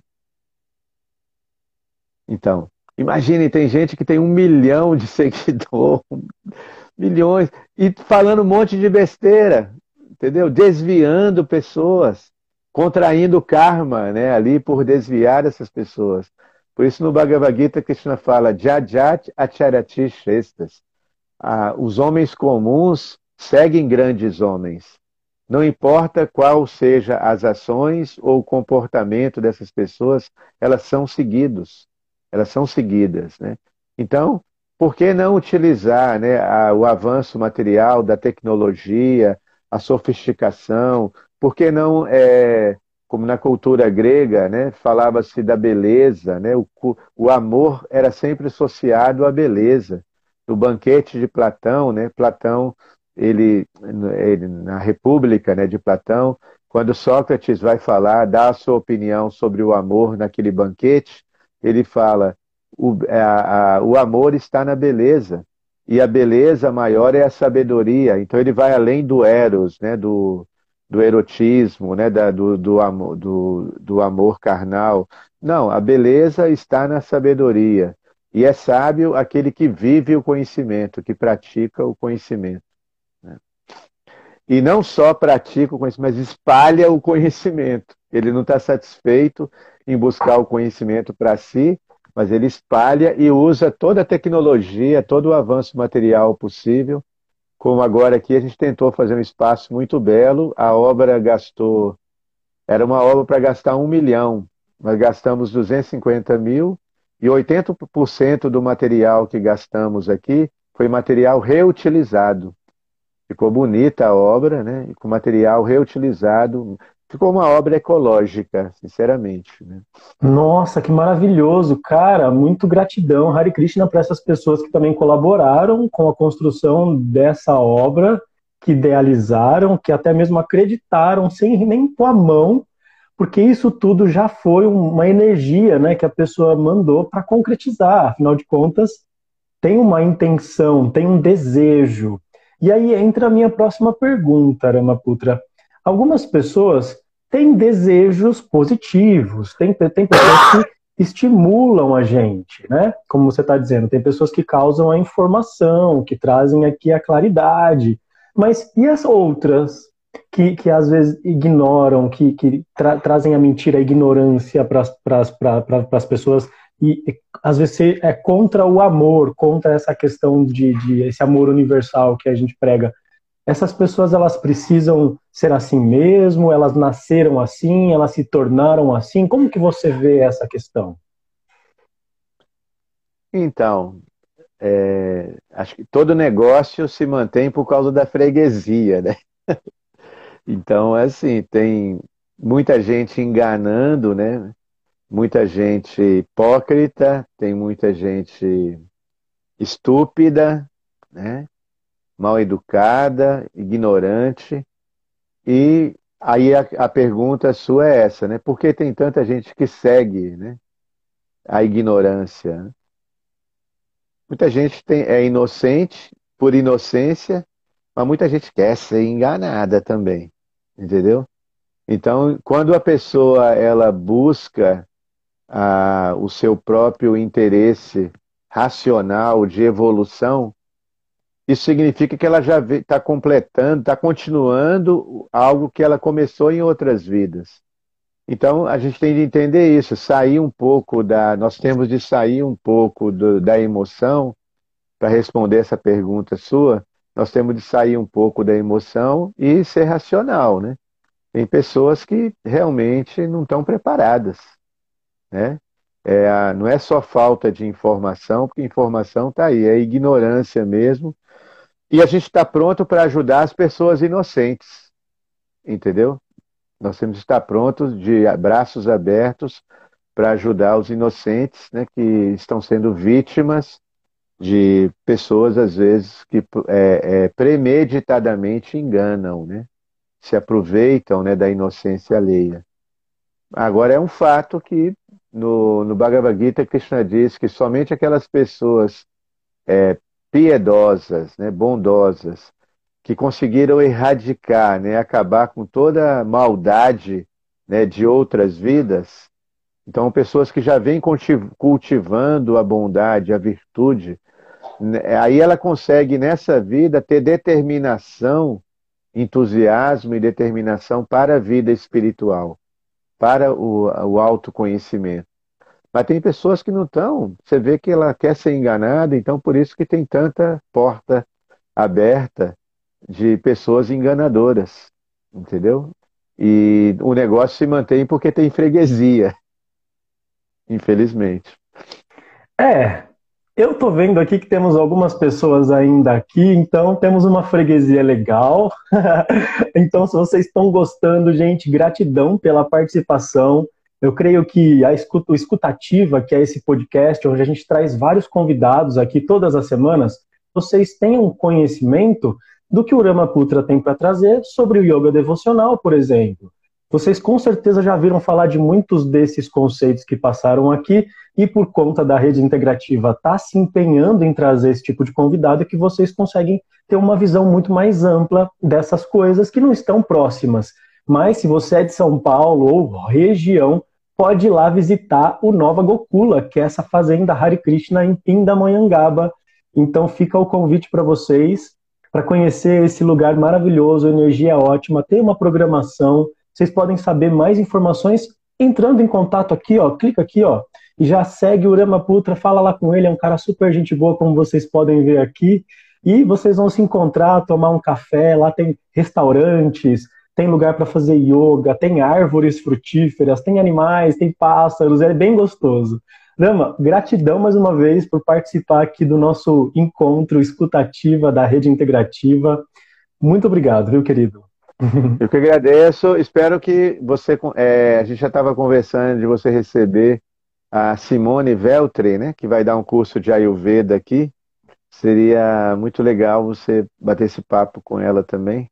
Então, imagine, tem gente que tem um milhão de seguidores, milhões, e falando um monte de besteira, entendeu? Desviando pessoas, contraindo karma, né, ali por desviar essas pessoas. Por isso no Bhagavad Gita Krishna fala Jajat Acharati Shrestas. Ah, os homens comuns seguem grandes homens. Não importa qual seja as ações ou o comportamento dessas pessoas, elas são seguidos. Elas são seguidas, né? Então, por que não utilizar né, a, o avanço material da tecnologia, a sofisticação? Por que não, é, como na cultura grega, né, falava-se da beleza, né, o, o amor era sempre associado à beleza. No banquete de Platão, né, Platão, ele, ele na República né, de Platão, quando Sócrates vai falar, dá a sua opinião sobre o amor naquele banquete, ele fala o, é, a, a, o amor está na beleza. E a beleza maior é a sabedoria. Então ele vai além do eros, né? do, do erotismo, né? Da, do, do, amor, do, do amor carnal. Não, a beleza está na sabedoria. E é sábio aquele que vive o conhecimento, que pratica o conhecimento. Né? E não só pratica o conhecimento, mas espalha o conhecimento. Ele não está satisfeito em buscar o conhecimento para si, mas ele espalha e usa toda a tecnologia, todo o avanço material possível. Como agora aqui a gente tentou fazer um espaço muito belo, a obra gastou, era uma obra para gastar um milhão, nós gastamos 250 mil e 80% do material que gastamos aqui foi material reutilizado. Ficou bonita a obra, né? com material reutilizado. Ficou uma obra ecológica, sinceramente. Né? Nossa, que maravilhoso, cara! Muito gratidão, Hare Krishna, para essas pessoas que também colaboraram com a construção dessa obra, que idealizaram, que até mesmo acreditaram, sem nem pôr a mão, porque isso tudo já foi uma energia né, que a pessoa mandou para concretizar. Afinal de contas, tem uma intenção, tem um desejo. E aí entra a minha próxima pergunta, Ramaputra. Algumas pessoas têm desejos positivos, tem, tem pessoas que estimulam a gente, né? Como você está dizendo, tem pessoas que causam a informação, que trazem aqui a claridade. Mas e as outras que, que às vezes ignoram, que, que tra trazem a mentira, a ignorância para as pessoas e às vezes é contra o amor, contra essa questão de, de esse amor universal que a gente prega. Essas pessoas elas precisam ser assim mesmo? Elas nasceram assim? Elas se tornaram assim? Como que você vê essa questão? Então, é, acho que todo negócio se mantém por causa da freguesia, né? Então, é assim, tem muita gente enganando, né? Muita gente hipócrita, tem muita gente estúpida, né? Mal educada, ignorante. E aí a, a pergunta sua é essa, né? Por que tem tanta gente que segue, né? A ignorância. Né? Muita gente tem, é inocente por inocência, mas muita gente quer ser enganada também entendeu? Então, quando a pessoa ela busca ah, o seu próprio interesse racional de evolução, isso significa que ela já está completando, está continuando algo que ela começou em outras vidas. Então, a gente tem de entender isso, sair um pouco da. Nós temos de sair um pouco do, da emoção para responder essa pergunta sua, nós temos de sair um pouco da emoção e ser racional, né? Tem pessoas que realmente não estão preparadas, né? É, não é só falta de informação, porque informação está aí, é ignorância mesmo. E a gente está pronto para ajudar as pessoas inocentes, entendeu? Nós temos que estar prontos, de braços abertos, para ajudar os inocentes, né, que estão sendo vítimas de pessoas, às vezes, que é, é, premeditadamente enganam, né? se aproveitam né, da inocência alheia. Agora, é um fato que no, no Bhagavad Gita, Krishna diz que somente aquelas pessoas é, piedosas, né, bondosas, que conseguiram erradicar, né, acabar com toda a maldade né, de outras vidas, então pessoas que já vêm cultivando a bondade, a virtude, né, aí ela consegue nessa vida ter determinação, entusiasmo e determinação para a vida espiritual, para o, o autoconhecimento. Mas tem pessoas que não estão, você vê que ela quer ser enganada, então por isso que tem tanta porta aberta de pessoas enganadoras, entendeu? E o negócio se mantém porque tem freguesia, infelizmente. É, eu tô vendo aqui que temos algumas pessoas ainda aqui, então temos uma freguesia legal. então, se vocês estão gostando, gente, gratidão pela participação. Eu creio que a escuta, escutativa, que é esse podcast, onde a gente traz vários convidados aqui todas as semanas, vocês tenham conhecimento do que o Ramaputra tem para trazer sobre o yoga devocional, por exemplo. Vocês com certeza já viram falar de muitos desses conceitos que passaram aqui, e por conta da rede integrativa estar tá se empenhando em trazer esse tipo de convidado, que vocês conseguem ter uma visão muito mais ampla dessas coisas que não estão próximas. Mas se você é de São Paulo ou região, pode ir lá visitar o Nova Gokula, que é essa fazenda Hare Krishna em Pindamonhangaba. Então fica o convite para vocês para conhecer esse lugar maravilhoso, energia ótima, tem uma programação, vocês podem saber mais informações entrando em contato aqui, ó, clica aqui, ó, e já segue o Rama Putra, fala lá com ele, é um cara super gente boa, como vocês podem ver aqui, e vocês vão se encontrar, tomar um café, lá tem restaurantes, tem lugar para fazer yoga, tem árvores frutíferas, tem animais, tem pássaros, é bem gostoso. Rama, gratidão mais uma vez por participar aqui do nosso encontro escutativa da Rede Integrativa. Muito obrigado, viu, querido? Eu que agradeço. Espero que você. É, a gente já estava conversando de você receber a Simone Veltri, né? Que vai dar um curso de Ayurveda aqui. Seria muito legal você bater esse papo com ela também,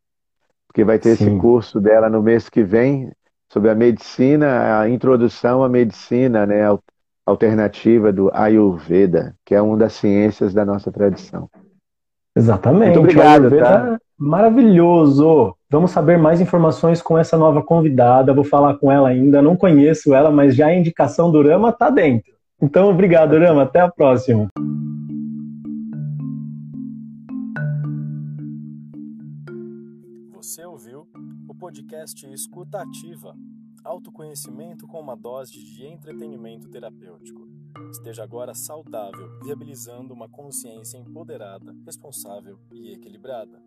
porque vai ter Sim. esse curso dela no mês que vem sobre a medicina, a introdução à medicina, né? Alternativa do Ayurveda, que é uma das ciências da nossa tradição. Exatamente. Muito obrigado. Tá? Maravilhoso. Vamos saber mais informações com essa nova convidada. Vou falar com ela ainda. Não conheço ela, mas já a indicação do Rama está dentro. Então, obrigado, Rama. Até a próxima. Podcast Escuta Ativa autoconhecimento com uma dose de entretenimento terapêutico. Esteja agora saudável, viabilizando uma consciência empoderada, responsável e equilibrada.